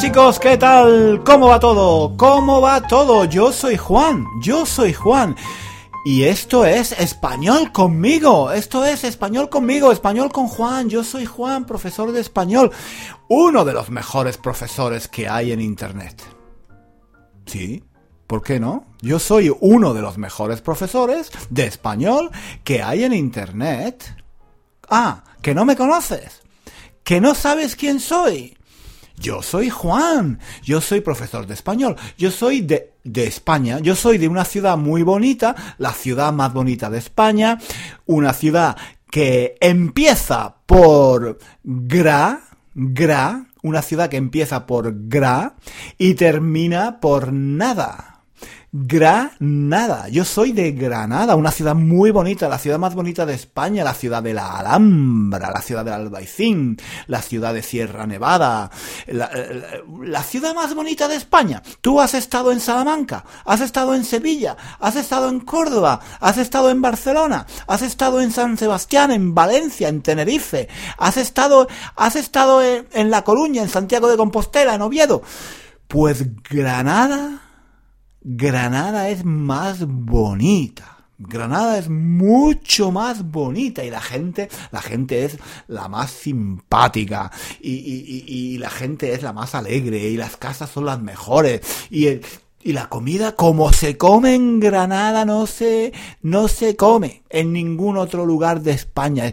chicos, ¿qué tal? ¿Cómo va todo? ¿Cómo va todo? Yo soy Juan, yo soy Juan. Y esto es español conmigo, esto es español conmigo, español con Juan, yo soy Juan, profesor de español, uno de los mejores profesores que hay en Internet. ¿Sí? ¿Por qué no? Yo soy uno de los mejores profesores de español que hay en Internet. Ah, que no me conoces, que no sabes quién soy. Yo soy Juan, yo soy profesor de español, yo soy de, de, España, yo soy de una ciudad muy bonita, la ciudad más bonita de España, una ciudad que empieza por Gra, Gra, una ciudad que empieza por Gra y termina por nada. Granada. Yo soy de Granada, una ciudad muy bonita, la ciudad más bonita de España, la ciudad de la Alhambra, la ciudad del Albaicín, la ciudad de Sierra Nevada, la, la, ciudad más bonita de España. Tú has estado en Salamanca, has estado en Sevilla, has estado en Córdoba, has estado en Barcelona, has estado en San Sebastián, en Valencia, en Tenerife, has estado, has estado en La Coruña, en Santiago de Compostela, en Oviedo. Pues Granada Granada es más bonita. Granada es mucho más bonita y la gente, la gente es la más simpática y, la gente es la más alegre y las casas son las mejores y el, y la comida como se come en Granada no se, no se come en ningún otro lugar de España.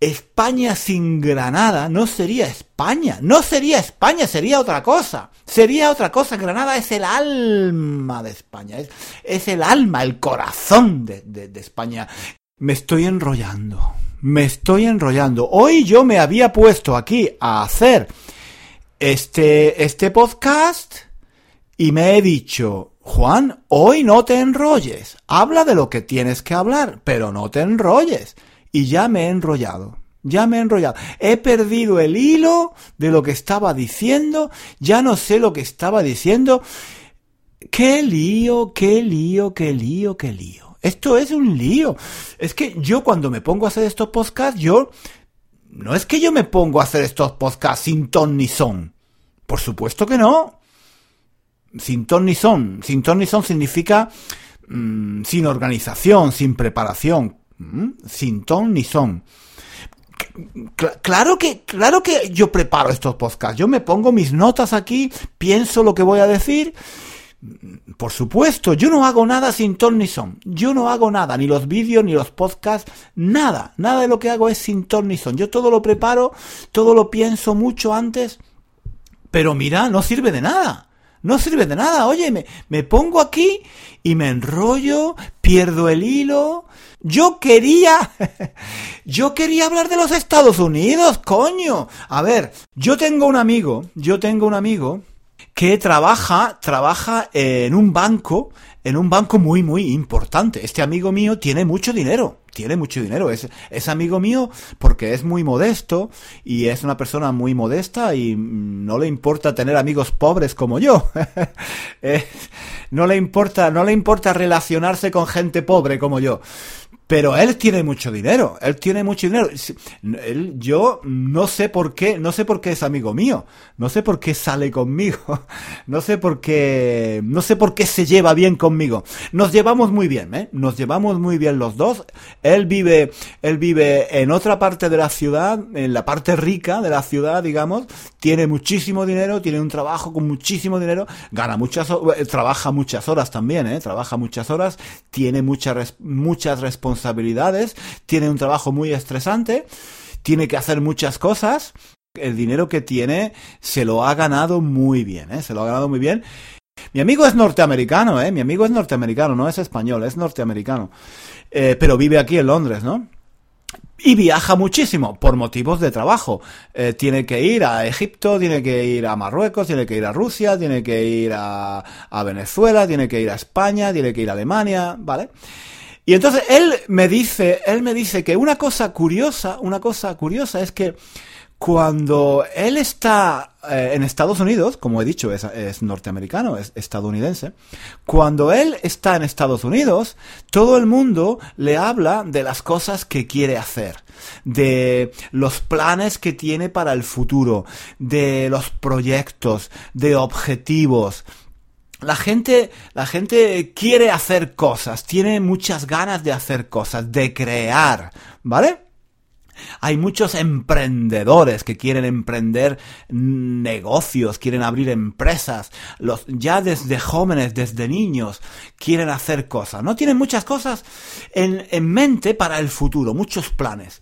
España sin Granada no sería España, no sería España, sería otra cosa, sería otra cosa. Granada es el alma de España, es, el alma, el corazón de, de, de España. Me estoy enrollando, me estoy enrollando. Hoy yo me había puesto aquí a hacer este, este podcast y me he dicho, Juan, hoy no te enrolles, habla de lo que tienes que hablar, pero no te enrolles y ya me he enrollado. Ya me he enrollado. He perdido el hilo de lo que estaba diciendo. Ya no sé lo que estaba diciendo. Qué lío, qué lío, qué lío, qué lío. Esto es un lío. Es que yo cuando me pongo a hacer estos podcasts, yo... No es que yo me pongo a hacer estos podcasts sin ton ni son. Por supuesto que no. Sin ton ni son. Sin ton ni son significa mmm, sin organización, sin preparación sin ton ni son. Claro que, claro que yo preparo estos podcasts. Yo me pongo mis notas aquí, pienso lo que voy a decir. Por supuesto, yo no hago nada sin ton ni son. Yo no hago nada, ni los vídeos, ni los podcasts, nada. Nada de lo que hago es sin ton ni son. Yo todo lo preparo, todo lo pienso mucho antes. Pero mira, no sirve de nada. No sirve de nada. Oye, me, me pongo aquí y me enrollo, pierdo el hilo. Yo quería, yo quería hablar de los Estados Unidos, coño. A ver, yo tengo un amigo, yo tengo un amigo que trabaja, trabaja en un banco, en un banco muy, muy importante. Este amigo mío tiene mucho dinero, tiene mucho dinero. Es, es amigo mío porque es muy modesto y es una persona muy modesta y no le importa tener amigos pobres como yo. eh, no le importa, no le importa relacionarse con gente pobre como yo. Pero él tiene mucho dinero, él tiene mucho dinero. Él, yo no sé por qué, no sé por qué es amigo mío, no sé por qué sale conmigo, no sé por qué, no sé por qué se lleva bien conmigo. Nos llevamos muy bien, ¿eh? Nos llevamos muy bien los dos. Él vive, él vive en otra parte de la ciudad, en la parte rica de la ciudad, digamos. Tiene muchísimo dinero, tiene un trabajo con muchísimo dinero, gana muchas, trabaja muchas horas también, ¿eh? Trabaja muchas horas, tiene muchas, muchas responsabilidades responsabilidades, tiene un trabajo muy estresante, tiene que hacer muchas cosas. El dinero que tiene se lo ha ganado muy bien, ¿eh? se lo ha ganado muy bien. Mi amigo es norteamericano, ¿eh? Mi amigo es norteamericano, no es español, es norteamericano. Eh, pero vive aquí en Londres, ¿no? Y viaja muchísimo por motivos de trabajo. Eh, tiene que ir a Egipto, tiene que ir a Marruecos, tiene que ir a Rusia, tiene que ir a, a Venezuela, tiene que ir a España, tiene que ir a Alemania, ¿vale? Y entonces él me dice, él me dice que una cosa curiosa, una cosa curiosa es que cuando él está eh, en Estados Unidos, como he dicho, es, es, norteamericano, es estadounidense, cuando él está en Estados Unidos, todo el mundo le habla de las cosas que quiere hacer, de los planes que tiene para el futuro, de los proyectos, de objetivos, la gente, la gente quiere hacer cosas, tiene muchas ganas de hacer cosas, de crear, ¿vale? Hay muchos emprendedores que quieren emprender negocios, quieren abrir empresas, los, ya desde jóvenes, desde niños, quieren hacer cosas, ¿no? Tienen muchas cosas en, en mente para el futuro, muchos planes.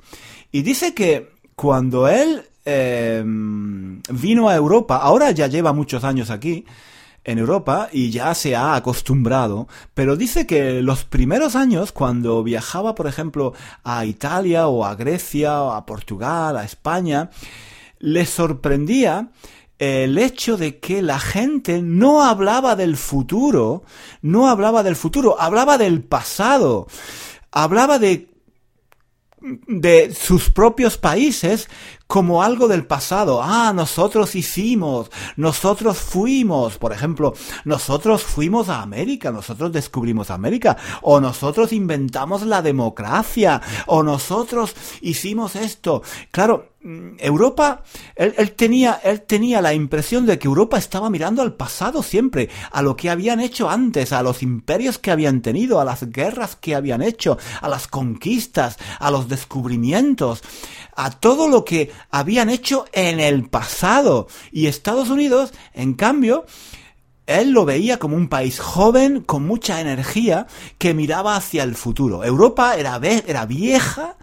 Y dice que cuando él eh, vino a Europa, ahora ya lleva muchos años aquí, en Europa y ya se ha acostumbrado, pero dice que los primeros años, cuando viajaba, por ejemplo, a Italia o a Grecia o a Portugal, a España, le sorprendía el hecho de que la gente no hablaba del futuro, no hablaba del futuro, hablaba del pasado, hablaba de de sus propios países como algo del pasado. Ah, nosotros hicimos, nosotros fuimos, por ejemplo, nosotros fuimos a América, nosotros descubrimos América, o nosotros inventamos la democracia, o nosotros hicimos esto. Claro, mm, Europa, él, él, tenía, él tenía la impresión de que Europa estaba mirando al pasado siempre, a lo que habían hecho antes, a los imperios que habían tenido, a las guerras que habían hecho, a las conquistas, a los descubrimientos a todo lo que habían hecho en el pasado. Y Estados Unidos, en cambio, él lo veía como un país joven, con mucha energía, que miraba hacia el futuro. Europa era, era vieja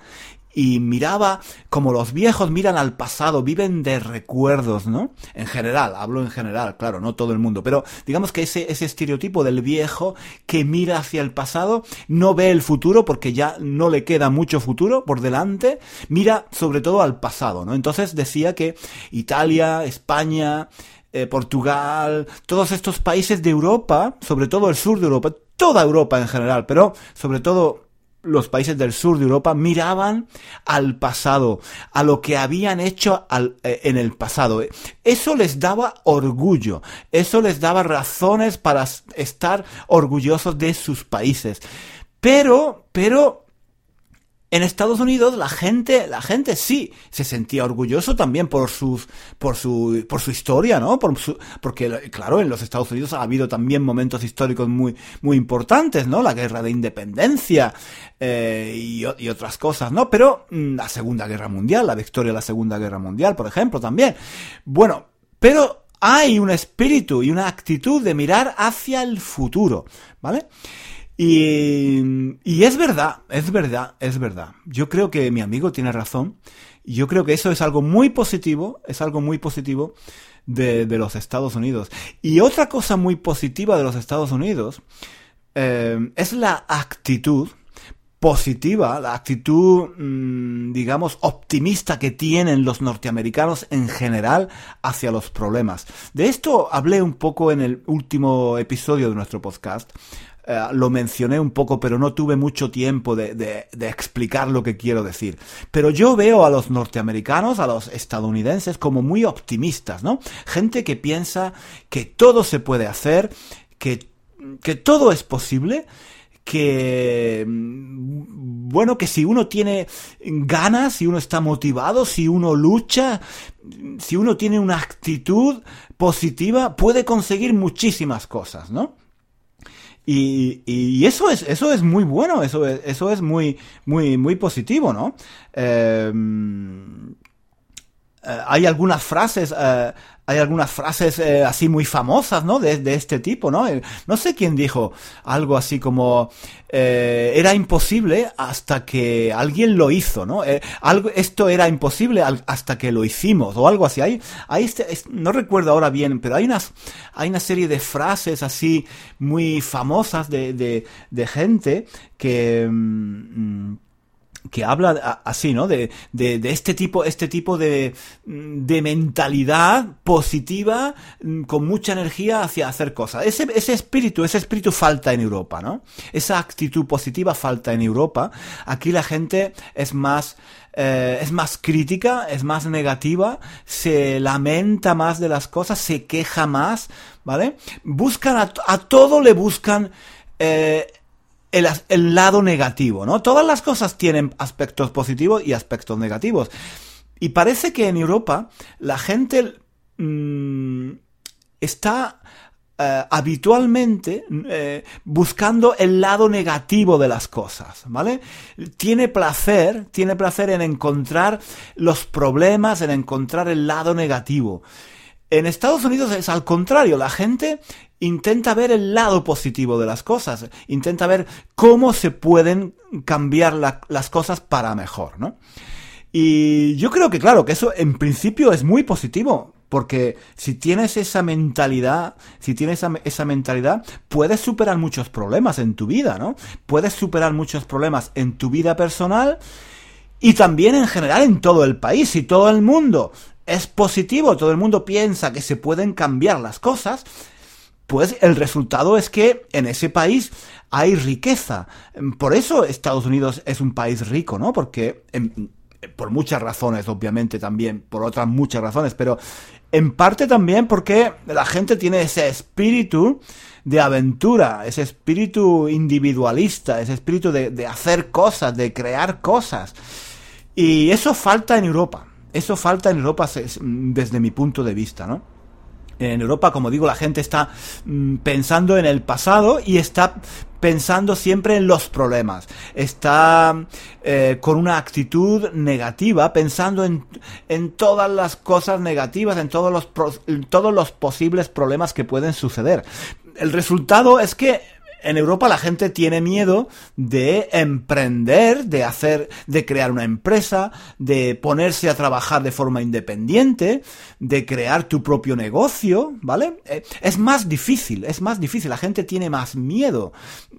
y miraba como los viejos miran al pasado, viven de recuerdos, ¿no? En general, hablo en general, claro, no todo el mundo, pero digamos que ese, ese estereotipo del viejo que mira hacia el pasado, no ve el futuro porque ya no le queda mucho futuro por delante, mira sobre todo al pasado, ¿no? Entonces decía que Italia, España, eh, Portugal, todos estos países de Europa, sobre todo el sur de Europa, toda Europa en general, pero sobre todo los países del sur de Europa miraban al pasado, a lo que habían hecho eh, en el pasado. Eso les daba orgullo, eso les daba razones para estar orgullosos de sus países. Pero, pero en Estados Unidos la gente, la gente sí se sentía orgulloso también por sus, por su, por su historia, ¿no? Por su, porque claro, en los Estados Unidos ha habido también momentos históricos muy, muy importantes, ¿no? La guerra de independencia eh, y, otras cosas, ¿no? Pero mm, la Segunda Guerra Mundial, la victoria de la Segunda Guerra Mundial, por ejemplo, también. Bueno, pero hay un espíritu y una actitud de mirar hacia el futuro, ¿vale? Y, es verdad, es verdad, es verdad. Yo creo que mi amigo tiene razón. Y yo creo que eso es algo muy positivo, es algo muy positivo de, los Estados Unidos. Y otra cosa muy positiva de los Estados Unidos eh, es la actitud positiva, la actitud, mmm, digamos, optimista que tienen los norteamericanos en general hacia los problemas. De esto hablé un poco en el último episodio de nuestro podcast. Eh, lo mencioné un poco, pero no tuve mucho tiempo de, de, explicar lo que quiero decir. Pero yo veo a los norteamericanos, a los estadounidenses, como muy optimistas, ¿no? Gente que piensa que todo se puede hacer, que, que todo es posible, que mm, bueno, que si uno tiene ganas, si uno está motivado, si uno lucha, si uno tiene una actitud positiva, puede conseguir muchísimas cosas, ¿no? Y, eso es, eso es muy bueno, eso es, eso es muy, muy, muy positivo, ¿no? Eh, eh, hay algunas frases, eh, hay algunas frases eh, así muy famosas, ¿no? De, este tipo, ¿no? Eh, no sé quién dijo algo así como eh, era imposible hasta que alguien lo hizo, ¿no? esto era imposible hasta que lo hicimos o algo así. Hay, este, no recuerdo ahora bien, pero hay unas, hay una serie de frases así muy famosas de, gente que mmm, que habla así, ¿no? De, de, de, este tipo, este tipo de, de mentalidad positiva mm, con mucha energía hacia hacer cosas. Ese, ese espíritu, ese espíritu falta en Europa, ¿no? Esa actitud positiva falta en Europa. Aquí la gente es más, eh, es más crítica, es más negativa, se lamenta más de las cosas, se queja más, ¿vale? Buscan a, todo le buscan eh, el, lado negativo, ¿no? Todas las cosas tienen aspectos positivos y aspectos negativos. Y parece que en Europa la gente mmm, está eh, habitualmente eh, buscando el lado negativo de las cosas, ¿vale? Tiene placer, tiene placer en encontrar los problemas, en encontrar el lado negativo. En Estados Unidos es al contrario, la gente intenta ver el lado positivo de las cosas, intenta ver cómo se pueden cambiar las cosas para mejor, ¿no? Y yo creo que claro, que eso en principio es muy positivo, porque si tienes esa mentalidad, si tienes esa, mentalidad, puedes superar muchos problemas en tu vida, ¿no? Puedes superar muchos problemas en tu vida personal y también en general en todo el país. Si todo el mundo es positivo, todo el mundo piensa que se pueden cambiar las cosas, pues el resultado es que en ese país hay riqueza. Por eso Estados Unidos es un país rico, ¿no? Porque por muchas razones, obviamente también, por otras muchas razones, pero en parte también porque la gente tiene ese espíritu de aventura, ese espíritu individualista, ese espíritu de, hacer cosas, de crear cosas. Y eso falta en Europa. Eso falta en Europa desde mi punto de vista, ¿no? En Europa, como digo, la gente está mm, pensando en el pasado y está pensando siempre en los problemas. Está eh, con una actitud negativa, pensando en, en, todas las cosas negativas, en todos los, en todos los posibles problemas que pueden suceder. El resultado es que en Europa la gente tiene miedo de emprender, de hacer, de crear una empresa, de ponerse a trabajar de forma independiente, de crear tu propio negocio, ¿vale? Eh, es más difícil, es más difícil, la gente tiene más miedo.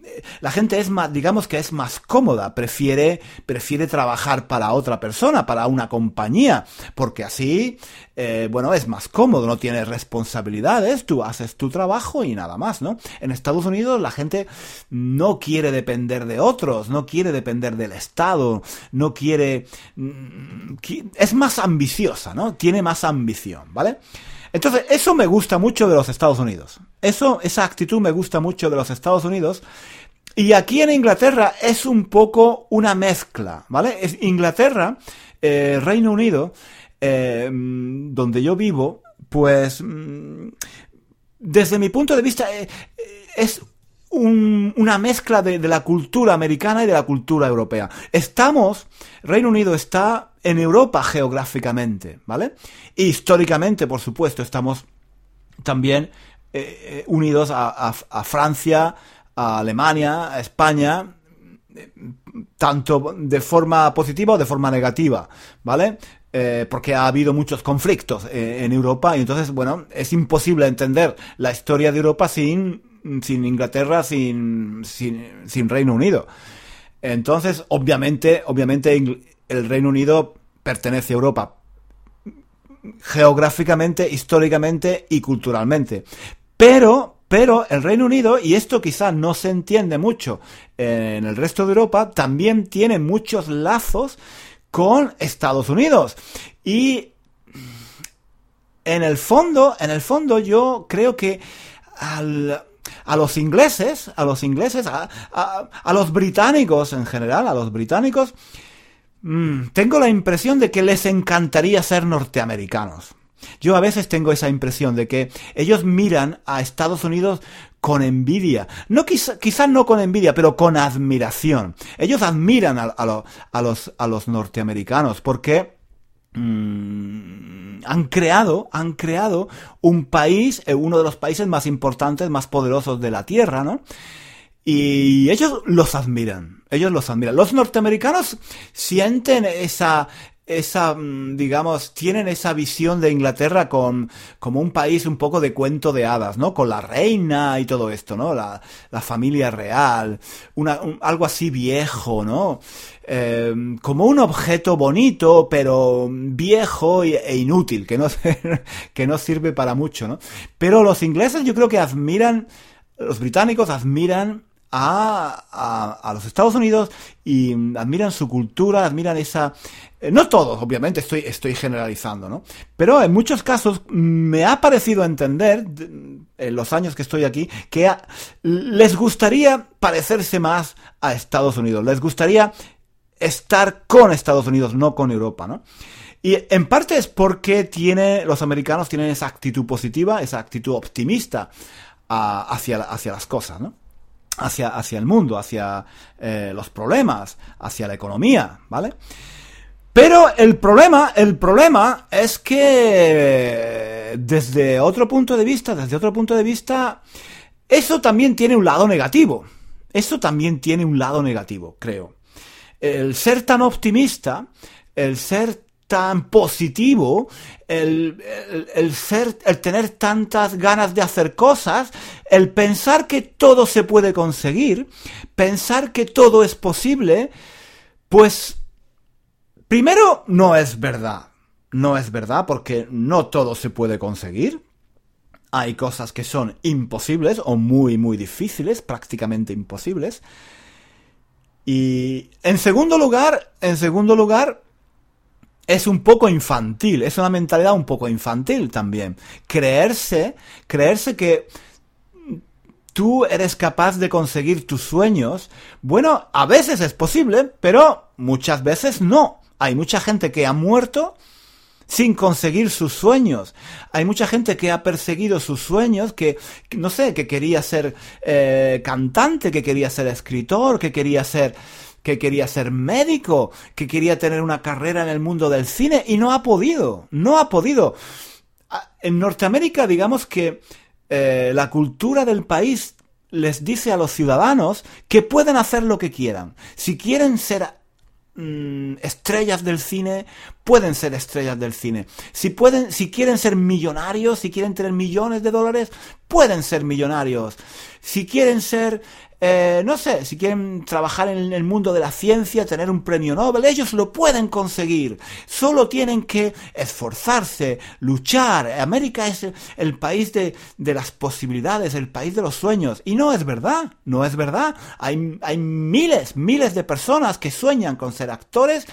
Eh, la gente es más, digamos que es más cómoda, prefiere, prefiere trabajar para otra persona, para una compañía, porque así, eh, bueno, es más cómodo, no tienes responsabilidades, tú haces tu trabajo y nada más, ¿no? En Estados Unidos la gente no quiere depender de otros, no quiere depender del Estado, no quiere... Mm, es más ambiciosa, ¿no? Tiene más ambición, ¿vale? Entonces, eso me gusta mucho de los Estados Unidos. Eso, esa actitud me gusta mucho de los Estados Unidos. Y aquí en Inglaterra es un poco una mezcla, ¿vale? Es Inglaterra, eh, Reino Unido, eh, donde yo vivo, pues mm, desde mi punto de vista eh, es una mezcla de, la cultura americana y de la cultura europea. Estamos, Reino Unido está en Europa geográficamente, ¿vale? Y históricamente, por supuesto, estamos también eh, eh, unidos a, Francia, a Alemania, a España, tanto de forma positiva o de forma negativa, ¿vale? Eh, porque ha habido muchos conflictos en Europa y entonces, bueno, es imposible entender la historia de Europa sin sin Inglaterra, sin, sin, Reino Unido. Entonces, obviamente, obviamente el Reino Unido pertenece a Europa geográficamente, históricamente y culturalmente. Pero, pero el Reino Unido, y esto quizá no se entiende mucho en el resto de Europa, también tiene muchos lazos con Estados Unidos. Y en el fondo, en el fondo yo creo que al, a los ingleses, a los ingleses, a, a, los británicos en general, a los británicos, mm, tengo la impresión de que les encantaría ser norteamericanos. Yo a veces tengo esa impresión de que ellos miran a Estados Unidos con envidia. No quizás no con envidia, pero con admiración. Ellos admiran a, a los, a los norteamericanos porque Mm, han creado, han creado un país, eh, uno de los países más importantes, más poderosos de la Tierra, ¿no? Y ellos los admiran, ellos los admiran. Los norteamericanos sienten esa, esa, mm, digamos, tienen esa visión de Inglaterra con, como un país un poco de cuento de hadas, ¿no? Con la reina y todo esto, ¿no? La, la familia real, una, algo así viejo, ¿no? Eh, como un objeto bonito, pero viejo e inútil, que no, que no sirve para mucho, ¿no? Pero los ingleses yo creo que admiran, los británicos admiran a, a, los Estados Unidos y admiran su cultura, admiran esa... Eh, no todos, obviamente, estoy, estoy generalizando, ¿no? Pero en muchos casos me ha parecido entender, en los años que estoy aquí, que les gustaría parecerse más a Estados Unidos, les gustaría estar con Estados Unidos, no con Europa, ¿no? Y en parte es porque tiene, los americanos tienen esa actitud positiva, esa actitud optimista hacia, hacia las cosas, ¿no? Hacia, hacia el mundo, hacia eh, los problemas, hacia la economía, ¿vale? Pero el problema, el problema es que desde otro punto de vista, desde otro punto de vista, eso también tiene un lado negativo. Eso también tiene un lado negativo, creo. El ser tan optimista, el ser tan positivo, el, el, ser, el tener tantas ganas de hacer cosas, el pensar que todo se puede conseguir, pensar que todo es posible, pues primero no es verdad. No es verdad porque no todo se puede conseguir. Hay cosas que son imposibles o muy, muy difíciles, prácticamente imposibles. Y en segundo lugar, en segundo lugar, es un poco infantil, es una mentalidad un poco infantil también. Creerse, creerse que tú eres capaz de conseguir tus sueños, bueno, a veces es posible, pero muchas veces no. Hay mucha gente que ha muerto sin conseguir sus sueños. Hay mucha gente que ha perseguido sus sueños, que, no sé, que quería ser eh, cantante, que quería ser escritor, que quería ser que quería ser médico, que quería tener una carrera en el mundo del cine y no ha podido, no ha podido. En Norteamérica, digamos que eh, la cultura del país les dice a los ciudadanos que pueden hacer lo que quieran. Si quieren ser mm, estrellas del cine, pueden ser estrellas del cine. Si pueden, si quieren ser millonarios, si quieren tener millones de dólares, pueden ser millonarios. Si quieren ser eh, no sé, si quieren trabajar en el mundo de la ciencia, tener un premio Nobel, ellos lo pueden conseguir. Solo tienen que esforzarse, luchar. América es el, país de, las posibilidades, el país de los sueños. Y no es verdad, no es verdad. Hay, hay miles, miles de personas que sueñan con ser actores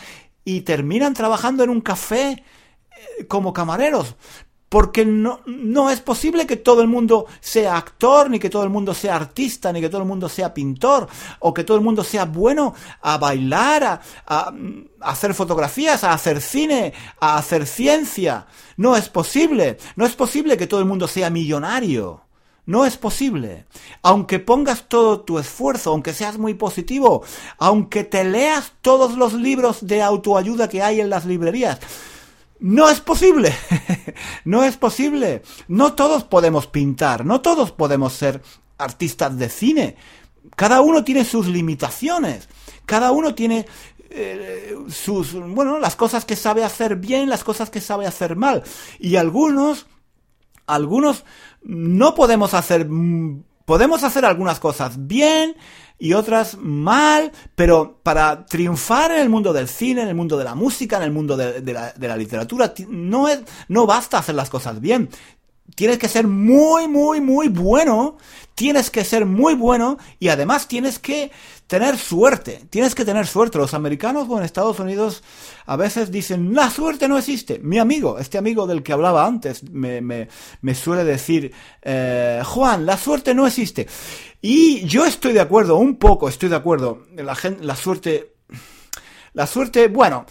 y terminan trabajando en un café eh, como camareros. Porque no, no es posible que todo el mundo sea actor, ni que todo el mundo sea artista, ni que todo el mundo sea pintor, o que todo el mundo sea bueno a bailar, a, a, hacer fotografías, a hacer cine, a hacer ciencia. No es posible. No es posible que todo el mundo sea millonario. No es posible. Aunque pongas todo tu esfuerzo, aunque seas muy positivo, aunque te leas todos los libros de autoayuda que hay en las librerías, no es posible. no es posible. No todos podemos pintar, no todos podemos ser artistas de cine. Cada uno tiene sus limitaciones. Cada uno tiene eh, sus, bueno, las cosas que sabe hacer bien, las cosas que sabe hacer mal. Y algunos, algunos no podemos hacer, mm, podemos hacer algunas cosas bien, y otras mal, pero para triunfar en el mundo del cine, en el mundo de la música, en el mundo de, la, la, literatura, no, es, no basta hacer las cosas bien. Tienes que ser muy, muy, muy bueno. Tienes que ser muy bueno y además tienes que tener suerte. Tienes que tener suerte. Los americanos o en Estados Unidos a veces dicen, la suerte no existe. Mi amigo, este amigo del que hablaba antes, me, suele decir, eh, Juan, la suerte no existe. Y yo estoy de acuerdo, un poco estoy de acuerdo. La, la suerte... La suerte, bueno...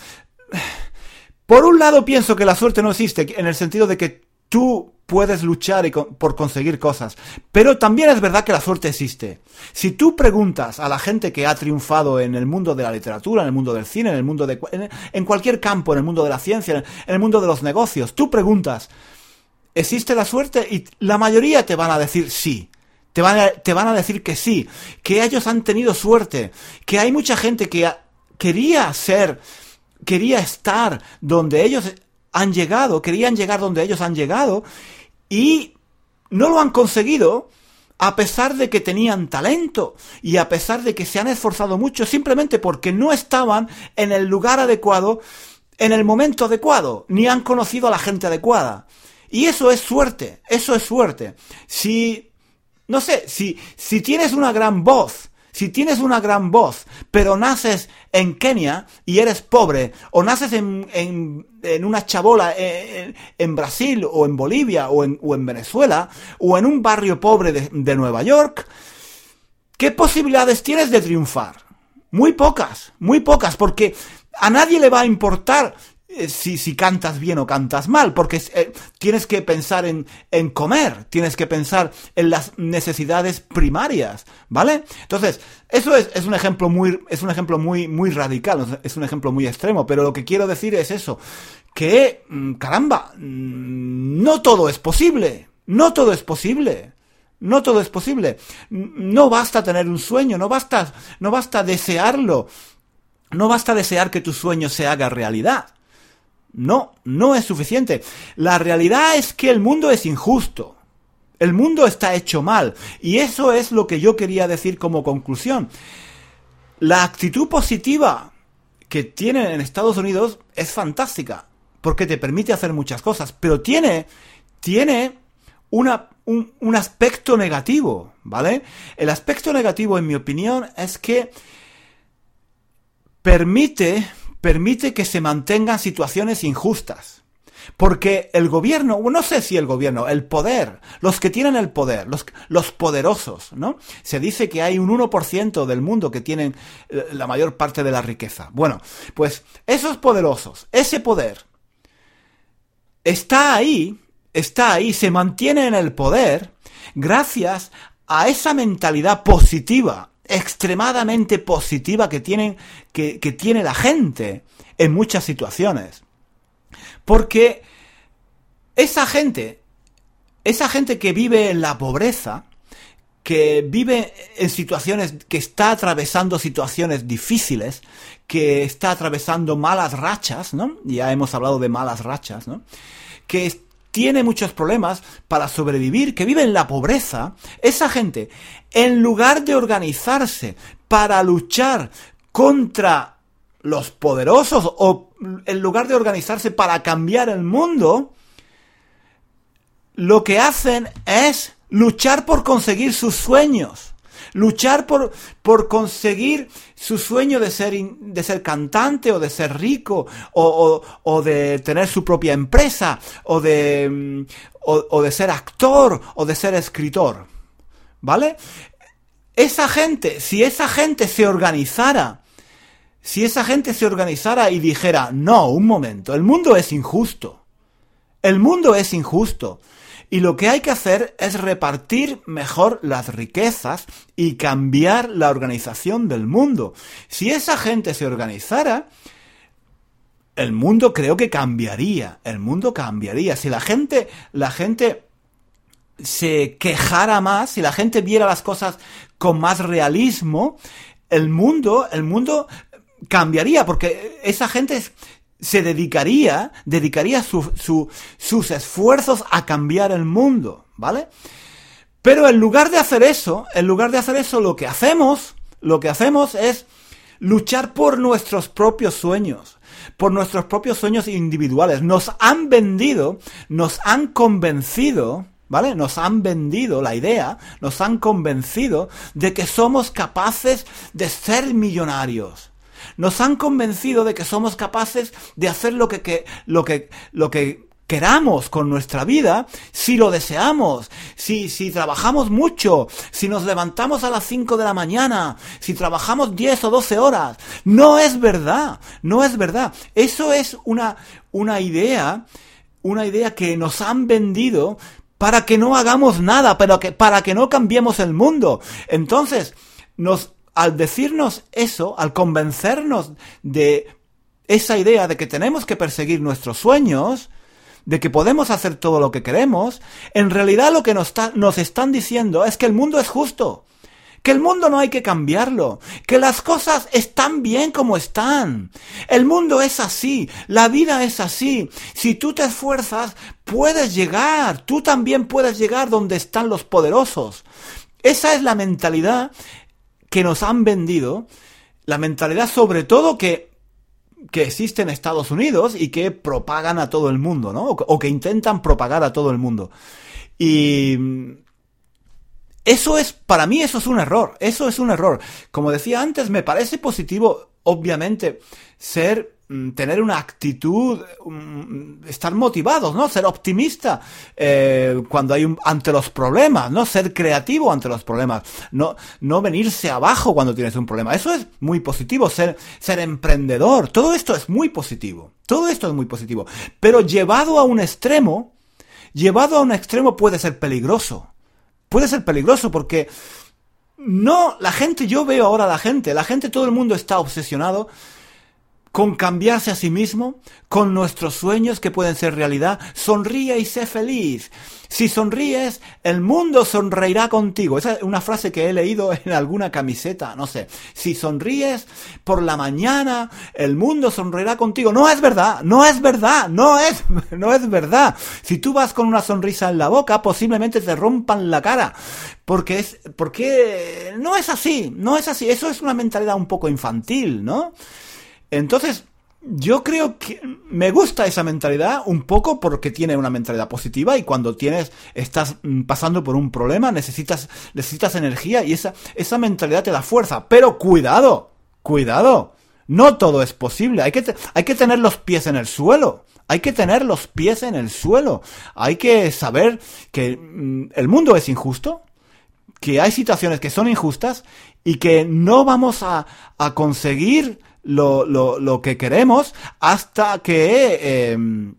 Por un lado pienso que la suerte no existe, en el sentido de que tú puedes luchar por conseguir cosas. Pero también es verdad que la suerte existe. Si tú preguntas a la gente que ha triunfado en el mundo de la literatura, en el mundo del cine, en el mundo de... en, cualquier campo, en el mundo de la ciencia, en el mundo de los negocios, tú preguntas, ¿existe la suerte? Y la mayoría te van a decir sí. Te van a, te van a decir que sí, que ellos han tenido suerte, que hay mucha gente que quería ser, quería estar donde ellos han llegado, querían llegar donde ellos han llegado y no lo han conseguido a pesar de que tenían talento y a pesar de que se han esforzado mucho simplemente porque no estaban en el lugar adecuado, en el momento adecuado, ni han conocido a la gente adecuada. Y eso es suerte, eso es suerte. Si no sé, si, si tienes una gran voz, Si tienes una gran voz, pero naces en Kenia y eres pobre, o naces en, en, una chabola en, en, Brasil, o en Bolivia, o en, o en Venezuela, o en un barrio pobre de, de Nueva York, ¿qué posibilidades tienes de triunfar? Muy pocas, muy pocas, porque a nadie le va a importar eh, si, si, cantas bien o cantas mal, porque eh, tienes que pensar en, en, comer, tienes que pensar en las necesidades primarias, ¿vale? Entonces, eso es, es, un ejemplo muy, es un ejemplo muy, muy radical, es un ejemplo muy extremo, pero lo que quiero decir es eso, que, mm, caramba, mm, no todo es posible, no todo es posible. No todo es posible. No basta tener un sueño, no basta, no basta desearlo. No basta desear que tu sueño se haga realidad. No, no es suficiente. La realidad es que el mundo es injusto. El mundo está hecho mal. Y eso es lo que yo quería decir como conclusión. La actitud positiva que tiene en Estados Unidos es fantástica. Porque te permite hacer muchas cosas. Pero tiene, tiene un, un aspecto negativo, ¿vale? El aspecto negativo, en mi opinión, es que permite permite que se mantengan situaciones injustas. Porque el gobierno, no sé si el gobierno, el poder, los que tienen el poder, los, poderosos, ¿no? Se dice que hay un 1% del mundo que tienen eh, la mayor parte de la riqueza. Bueno, pues esos poderosos, ese poder, está ahí, está ahí, se mantiene en el poder gracias a esa mentalidad positiva extremadamente positiva que, tienen, que, tiene la gente en muchas situaciones. Porque esa gente, esa gente que vive en la pobreza, que vive en situaciones, que está atravesando situaciones difíciles, que está atravesando malas rachas, ¿no? Ya hemos hablado de malas rachas, ¿no? Que tiene muchos problemas para sobrevivir, que vive en la pobreza, esa gente, en lugar de organizarse para luchar contra los poderosos o en lugar de organizarse para cambiar el mundo, lo que hacen es luchar por conseguir sus sueños luchar por, por conseguir su sueño de ser, de ser cantante o de ser rico o, o, de tener su propia empresa o de, mm, o, de ser actor o de ser escritor. ¿Vale? Esa gente, si esa gente se organizara, si esa gente se organizara y dijera, no, un momento, el mundo es injusto. El mundo es injusto. Y lo que hay que hacer es repartir mejor las riquezas y cambiar la organización del mundo. Si esa gente se organizara, el mundo creo que cambiaría. El mundo cambiaría. Si la gente, la gente se quejara más, si la gente viera las cosas con más realismo, el mundo, el mundo cambiaría, porque esa gente se dedicaría, dedicaría sus esfuerzos a cambiar el mundo, ¿vale? Pero en lugar de hacer eso, en lugar de hacer eso, lo que hacemos, lo que hacemos es luchar por nuestros propios sueños, por nuestros propios sueños individuales. Nos han vendido, nos han convencido, ¿vale? Nos han vendido la idea, nos han convencido de que somos capaces de ser millonarios nos han convencido de que somos capaces de hacer lo que, lo que, lo que queramos con nuestra vida, si lo deseamos, si, si trabajamos mucho, si nos levantamos a las 5 de la mañana, si trabajamos 10 o 12 horas. No es verdad, no es verdad. Eso es una, una idea, una idea que nos han vendido para que no hagamos nada, pero que, para que no cambiemos el mundo. Entonces, nos al decirnos eso, al convencernos de esa idea de que tenemos que perseguir nuestros sueños, de que podemos hacer todo lo que queremos, en realidad lo que nos, nos, están diciendo es que el mundo es justo, que el mundo no hay que cambiarlo, que las cosas están bien como están. El mundo es así, la vida es así. Si tú te esfuerzas, puedes llegar, tú también puedes llegar donde están los poderosos. Esa es la mentalidad que nos han vendido, la mentalidad sobre todo que, que existe en Estados Unidos y que propagan a todo el mundo, ¿no? O, que intentan propagar a todo el mundo. Y eso es, para mí eso es un error, eso es un error. Como decía antes, me parece positivo, obviamente, ser tener una actitud, mm, estar motivados, ¿no? Ser optimista eh, cuando hay un, ante los problemas, ¿no? Ser creativo ante los problemas, no, no venirse abajo cuando tienes un problema. Eso es muy positivo, ser, ser emprendedor, todo esto es muy positivo, todo esto es muy positivo. Pero llevado a un extremo, llevado a un extremo puede ser peligroso puede ser peligroso porque no, la gente, yo veo ahora a la gente, la gente, todo el mundo está obsesionado con cambiarse a sí mismo, con nuestros sueños que pueden ser realidad. Sonríe y sé feliz. Si sonríes, el mundo sonreirá contigo. Esa es una frase que he leído en alguna camiseta, no sé. Si sonríes por la mañana, el mundo sonreirá contigo. No es verdad, no es verdad, no es, no es verdad. Si tú vas con una sonrisa en la boca, posiblemente te rompan la cara. Porque es, porque no es así, no es así. Eso es una mentalidad un poco infantil, ¿no? Entonces, yo creo que me gusta esa mentalidad un poco porque tiene una mentalidad positiva y cuando tienes estás mm, pasando por un problema necesitas necesitas energía y esa esa mentalidad te da fuerza, pero cuidado, cuidado. No todo es posible, hay que hay que tener los pies en el suelo. Hay que tener los pies en el suelo. Hay que saber que mm, el mundo es injusto, que hay situaciones que son injustas y que no vamos a, a conseguir lo, lo, lo que queremos hasta que... Em,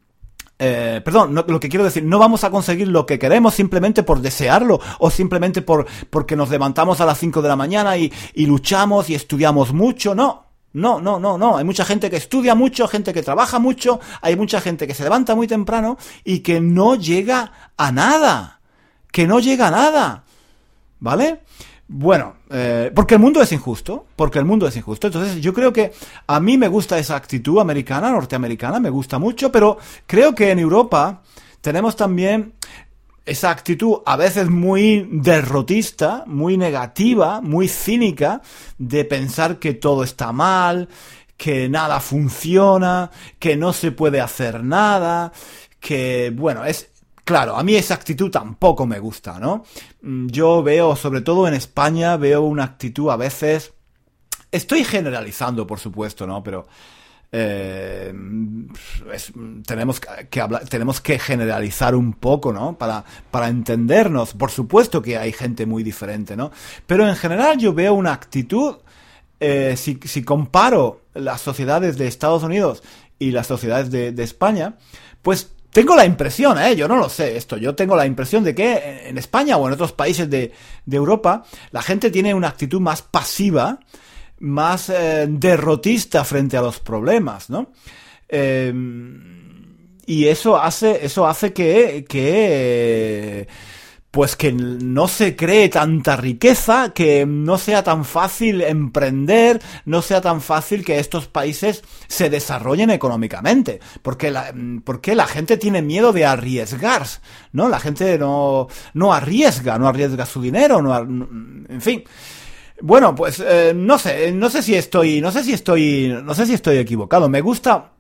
eh, perdón, lo que quiero decir, no vamos a conseguir lo que queremos simplemente por desearlo o simplemente por porque nos levantamos a las 5 de la mañana y, y luchamos y estudiamos mucho, no. No, no, no, no. Hay mucha gente que estudia mucho, gente que trabaja mucho, hay mucha gente que se levanta muy temprano y que no llega a nada. Que no llega a nada. ¿Vale? Bueno, eh, porque el mundo es injusto, porque el mundo es injusto. Entonces yo creo que a mí me gusta esa actitud americana, norteamericana, me gusta mucho, pero creo que en Europa tenemos también esa actitud a veces muy derrotista, muy negativa, muy cínica, de pensar que todo está mal, que nada funciona, que no se puede hacer nada, que, bueno, es, Claro, a mí esa actitud tampoco me gusta, ¿no? Mm, yo veo, sobre todo en España, veo una actitud a veces... Estoy generalizando, por supuesto, ¿no? Pero... Eh, tenemos que hablar, tenemos que generalizar un poco, ¿no? Para, para entendernos. Por supuesto que hay gente muy diferente, ¿no? Pero en general yo veo una actitud, eh, si, si, comparo las sociedades de Estados Unidos y las sociedades de, de España, pues tengo la impresión, ¿eh? yo no lo sé esto, yo tengo la impresión de que en España o en otros países de, Europa la gente tiene una actitud más pasiva, más eh, derrotista frente a los problemas, ¿no? Eh, y eso hace, eso hace que, que pues que no se cree tanta riqueza, que no sea tan fácil emprender, no sea tan fácil que estos países se desarrollen económicamente, porque la, porque la gente tiene miedo de arriesgar, ¿no? La gente no, no arriesga, no arriesga su dinero, no, en fin. Bueno, pues eh, no sé, no sé si estoy, no sé si estoy, no sé si estoy equivocado. Me gusta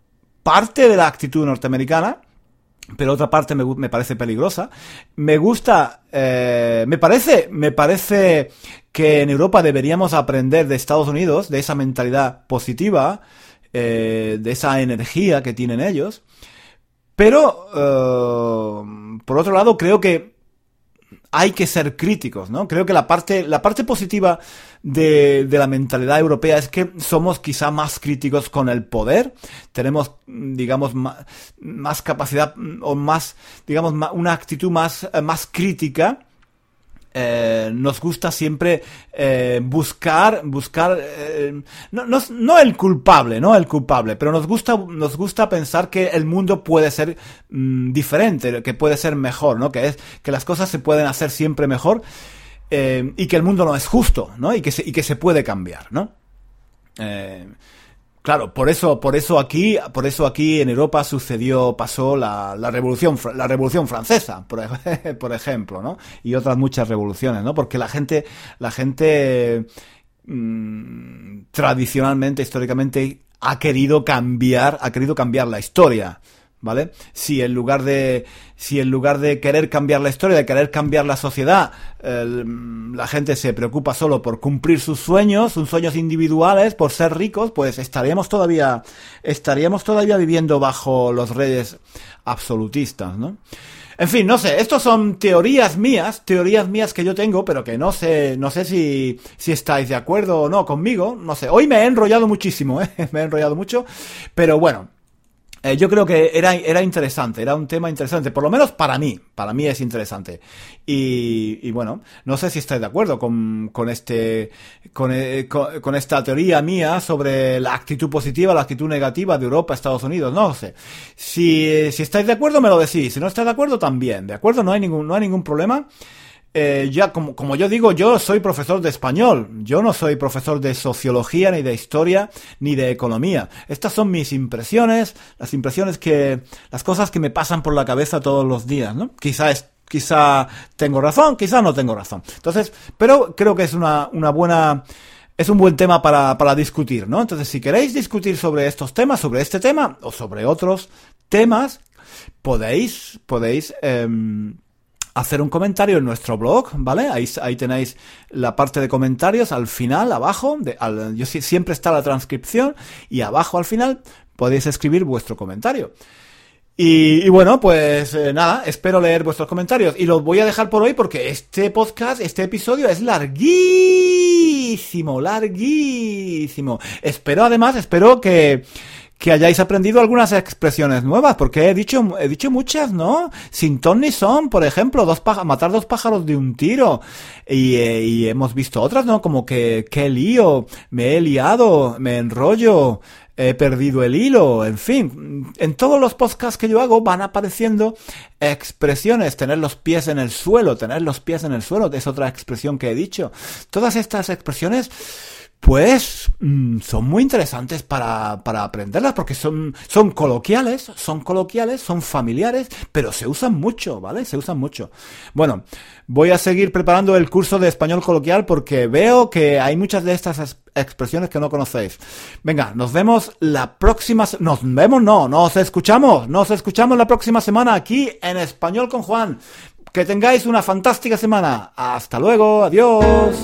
parte de la actitud norteamericana, pero otra parte me, me parece peligrosa. Me gusta, eh, me parece, me parece que en Europa deberíamos aprender de Estados Unidos, de esa mentalidad positiva, eh, de esa energía que tienen ellos. Pero, eh, por otro lado, creo que hay que ser críticos, ¿no? Creo que la parte, la parte positiva de, de, la mentalidad europea es que somos quizá más críticos con el poder, tenemos, digamos, más, más capacidad o más, digamos, una actitud más, más crítica eh, nos gusta siempre eh, buscar, buscar, eh, no, no, no, el culpable, no el culpable, pero nos gusta, nos gusta pensar que el mundo puede ser mm, diferente, que puede ser mejor, ¿no? Que es, que las cosas se pueden hacer siempre mejor y que el mundo no es justo, ¿no? Y que se, y que se puede cambiar, ¿no? Claro, por eso, por eso aquí, por eso aquí en Europa sucedió, pasó la, revolución, la revolución francesa, por, ejemplo, ¿no? Y otras muchas revoluciones, ¿no? Porque la gente, la gente mmm, tradicionalmente, históricamente, ha querido cambiar, ha querido cambiar la historia, ¿vale? Si en lugar de, si en lugar de querer cambiar la historia, de querer cambiar la sociedad, la gente se preocupa solo por cumplir sus sueños, sus sueños individuales, por ser ricos, pues estaríamos todavía, estaríamos todavía viviendo bajo los reyes absolutistas, ¿no? En fin, no sé, estos son teorías mías, teorías mías que yo tengo, pero que no sé, no sé si, si estáis de acuerdo o no conmigo, no sé. Hoy me he enrollado muchísimo, ¿eh? me he enrollado mucho, pero bueno, eh, yo creo que era, era interesante, era un tema interesante, por lo menos para mí, para mí es interesante. Y, bueno, no sé si estáis de acuerdo con, con este, con, eh, con, esta teoría mía sobre la actitud positiva, la actitud negativa de Europa, Estados Unidos, no sé. Si, si estáis de acuerdo, me lo decís, si no estáis de acuerdo, también, ¿de acuerdo? No hay ningún, no hay ningún problema. Eh, ya como, como, yo digo, yo soy profesor de español, yo no soy profesor de sociología, ni de historia, ni de economía. Estas son mis impresiones, las impresiones que, las cosas que me pasan por la cabeza todos los días, ¿no? Quizá quizá tengo razón, quizá no tengo razón. Entonces, pero creo que es una, una buena, es un buen tema para, para discutir, ¿no? Entonces, si queréis discutir sobre estos temas, sobre este tema, o sobre otros temas, podéis, podéis, eh, hacer un comentario en nuestro blog, ¿vale? Ahí, ahí tenéis la parte de comentarios al final, abajo, yo, siempre está la transcripción y abajo al final podéis escribir vuestro comentario. Y, bueno, pues eh, nada, espero leer vuestros comentarios y los voy a dejar por hoy porque este podcast, este episodio es larguísimo, larguísimo. Espero además, espero que que hayáis aprendido algunas expresiones nuevas, porque he dicho, he dicho muchas, ¿no? Sin ton ni son, por ejemplo, dos matar dos pájaros de un tiro. Y, eh, y, hemos visto otras, ¿no? Como que, qué lío, me he liado, me enrollo, he perdido el hilo, en fin. En todos los podcasts que yo hago van apareciendo expresiones, tener los pies en el suelo, tener los pies en el suelo, es otra expresión que he dicho. Todas estas expresiones pues mm, son muy interesantes para, para aprenderlas porque son, son coloquiales, son coloquiales, son familiares, pero se usan mucho, ¿vale? Se usan mucho. Bueno, voy a seguir preparando el curso de español coloquial porque veo que hay muchas de estas expresiones que no conocéis. Venga, nos vemos la próxima, nos vemos, no, nos escuchamos, nos escuchamos la próxima semana aquí en Español con Juan. Que tengáis una fantástica semana. Hasta luego, adiós.